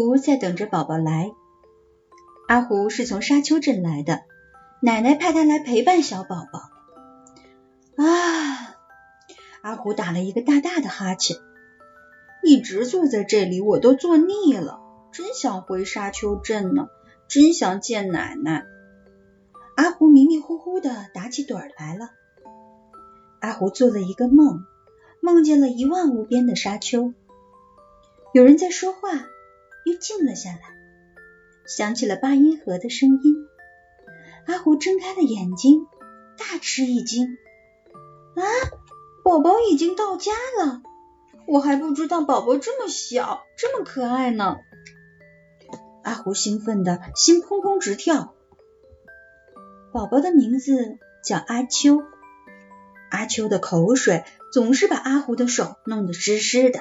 胡在等着宝宝来。阿胡是从沙丘镇来的，奶奶派他来陪伴小宝宝。啊！阿胡打了一个大大的哈欠，一直坐在这里我都坐腻了，真想回沙丘镇呢，真想见奶奶。阿胡迷迷糊糊的打起盹来了。阿胡做了一个梦，梦见了一望无边的沙丘，有人在说话。又静了下来，响起了八音盒的声音。阿胡睁开了眼睛，大吃一惊：“啊，宝宝已经到家了！我还不知道宝宝这么小，这么可爱呢！”阿胡兴奋的心砰砰直跳。宝宝的名字叫阿秋，阿秋的口水总是把阿胡的手弄得湿湿的。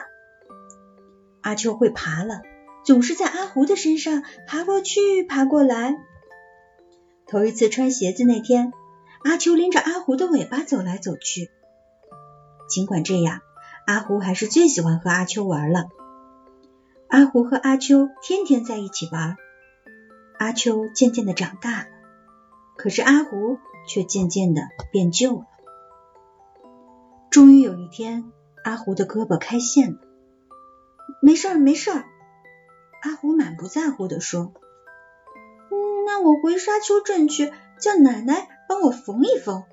阿秋会爬了。总是在阿胡的身上爬过去，爬过来。头一次穿鞋子那天，阿秋拎着阿胡的尾巴走来走去。尽管这样，阿胡还是最喜欢和阿秋玩了。阿胡和阿秋天天在一起玩。阿秋渐渐的长大了，可是阿胡却渐渐的变旧了。终于有一天，阿胡的胳膊开线了。没事儿，没事儿。阿胡满不在乎的说：“，那我回沙丘镇去，叫奶奶帮我缝一缝。”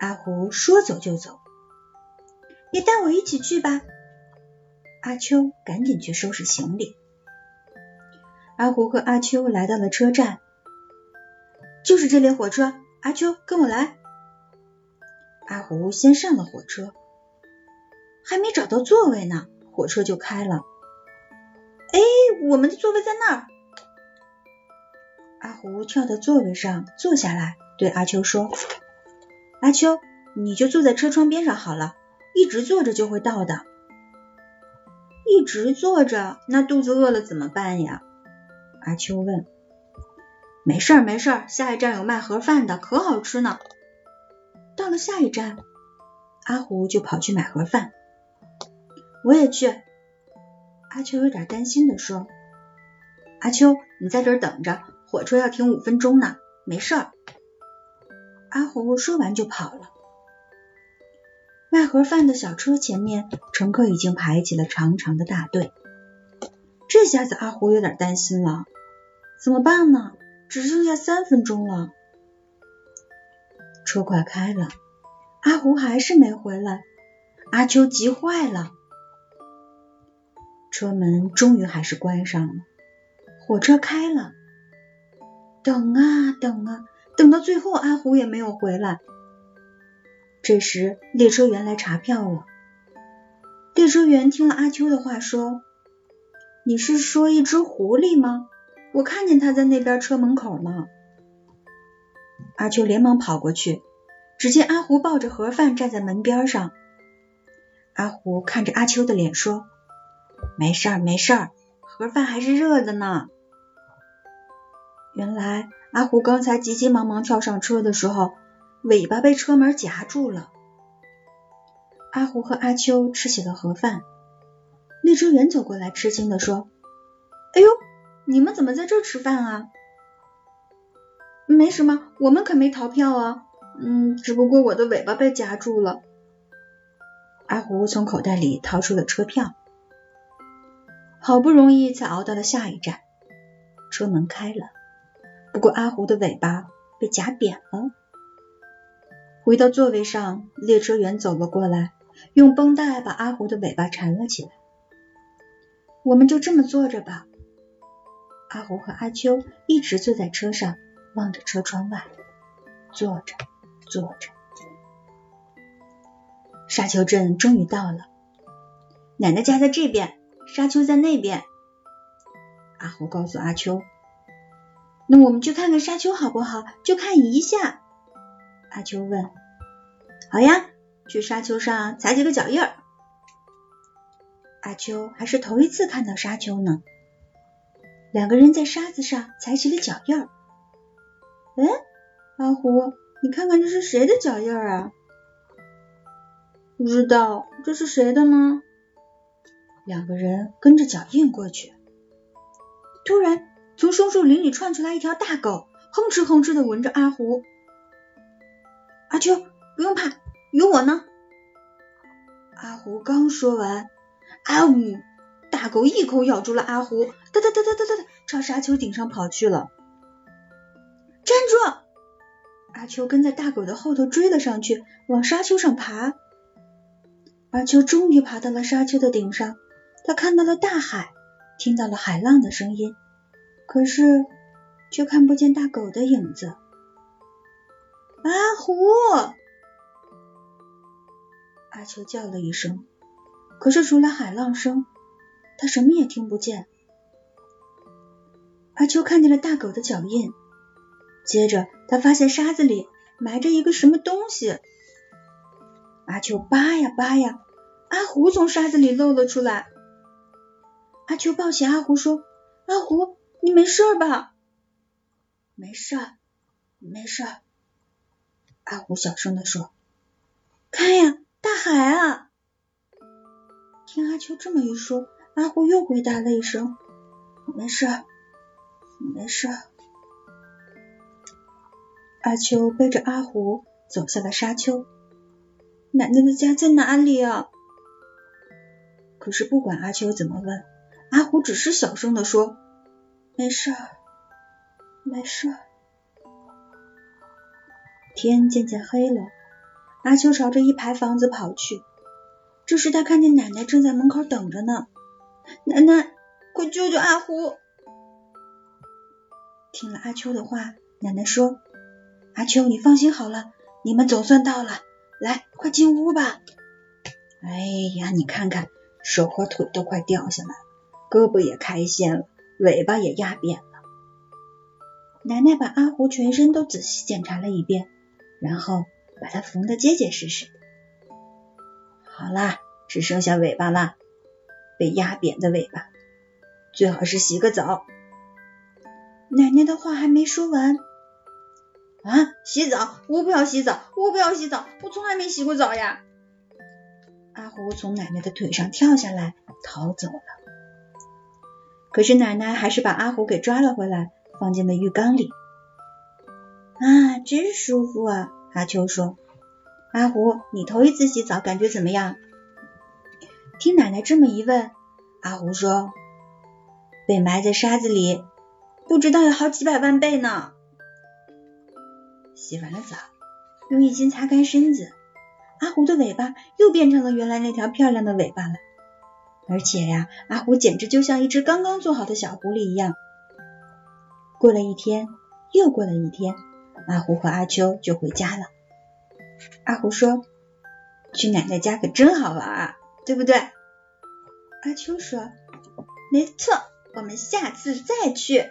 阿胡说走就走，也带我一起去吧。阿秋赶紧去收拾行李。阿胡和阿秋来到了车站，就是这列火车。阿秋，跟我来。阿胡先上了火车，还没找到座位呢，火车就开了。哎，我们的座位在那儿。阿胡跳到座位上坐下来，对阿秋说：“阿秋，你就坐在车窗边上好了，一直坐着就会到的。一直坐着，那肚子饿了怎么办呀？”阿秋问。“没事儿，没事儿，下一站有卖盒饭的，可好吃呢。”到了下一站，阿胡就跑去买盒饭。我也去。阿秋有点担心的说：“阿秋，你在这等着，火车要停五分钟呢，没事儿。”阿胡说完就跑了。卖盒饭的小车前面，乘客已经排起了长长的大队。这下子阿胡有点担心了，怎么办呢？只剩下三分钟了。车快开了，阿胡还是没回来，阿秋急坏了。车门终于还是关上了，火车开了，等啊等啊，等到最后，阿胡也没有回来。这时，列车员来查票了。列车员听了阿秋的话，说：“你是说一只狐狸吗？我看见它在那边车门口呢。”阿秋连忙跑过去，只见阿胡抱着盒饭站在门边上。阿胡看着阿秋的脸说。没事儿，没事儿，盒饭还是热的呢。原来阿胡刚才急急忙忙跳上车的时候，尾巴被车门夹住了。阿胡和阿秋吃起了盒饭。列车员走过来，吃惊的说：“哎呦，你们怎么在这吃饭啊？”“没什么，我们可没逃票啊。嗯，只不过我的尾巴被夹住了。”阿胡从口袋里掏出了车票。好不容易才熬到了下一站，车门开了，不过阿胡的尾巴被夹扁了。回到座位上，列车员走了过来，用绷带把阿胡的尾巴缠了起来。我们就这么坐着吧。阿胡和阿秋一直坐在车上，望着车窗外，坐着，坐着。沙丘镇终于到了，奶奶家在这边。沙丘在那边，阿虎告诉阿秋：“那我们去看看沙丘好不好？就看一下。”阿秋问：“好呀，去沙丘上踩几个脚印儿。”阿秋还是头一次看到沙丘呢。两个人在沙子上踩起了脚印儿。哎，阿虎，你看看这是谁的脚印儿啊？不知道，这是谁的呢？两个人跟着脚印过去。突然，从松树林里窜出来一条大狗，哼哧哼哧的闻着阿胡。阿秋，不用怕，有我呢。阿胡刚说完，啊呜！大狗一口咬住了阿胡，哒哒哒哒哒哒哒，朝沙丘顶上跑去了。站住！阿秋跟在大狗的后头追了上去，往沙丘上爬。阿秋终于爬到了沙丘的顶上，他看到了大海，听到了海浪的声音，可是却看不见大狗的影子。阿胡！阿秋叫了一声，可是除了海浪声，他什么也听不见。阿秋看见了大狗的脚印，接着他发现沙子里埋着一个什么东西。阿秋扒呀扒呀，阿虎从沙子里露了出来。阿秋抱起阿胡说：“阿胡，你没事吧？”“没事，没事。”阿虎小声的说：“看呀，大海啊！”听阿秋这么一说，阿虎又回答了一声：“没事，没事。”阿秋背着阿虎走下了沙丘。奶奶的家在哪里啊？可是不管阿秋怎么问，阿虎只是小声的说：“没事，没事。”天渐渐黑了，阿秋朝着一排房子跑去。这时他看见奶奶正在门口等着呢。奶奶，快救救阿虎！听了阿秋的话，奶奶说：“阿秋，你放心好了，你们总算到了。”来，快进屋吧。哎呀，你看看，手和腿都快掉下来了，胳膊也开线了，尾巴也压扁了。奶奶把阿胡全身都仔细检查了一遍，然后把它缝得结结实实。好啦，只剩下尾巴啦，被压扁的尾巴，最好是洗个澡。奶奶的话还没说完。啊！洗澡！我不要洗澡！我不要洗澡！我从来没洗过澡呀！阿胡从奶奶的腿上跳下来，逃走了。可是奶奶还是把阿虎给抓了回来，放进了浴缸里。啊，真舒服啊！阿秋说：“阿虎，你头一次洗澡，感觉怎么样？”听奶奶这么一问，阿虎说：“被埋在沙子里，不知道有好几百万倍呢。”洗完了澡，用浴巾擦干身子，阿虎的尾巴又变成了原来那条漂亮的尾巴了。而且呀，阿虎简直就像一只刚刚做好的小狐狸一样。过了一天，又过了一天，阿虎和阿秋就回家了。阿虎说：“去奶奶家可真好玩啊，对不对？”阿秋说：“没错，我们下次再去。”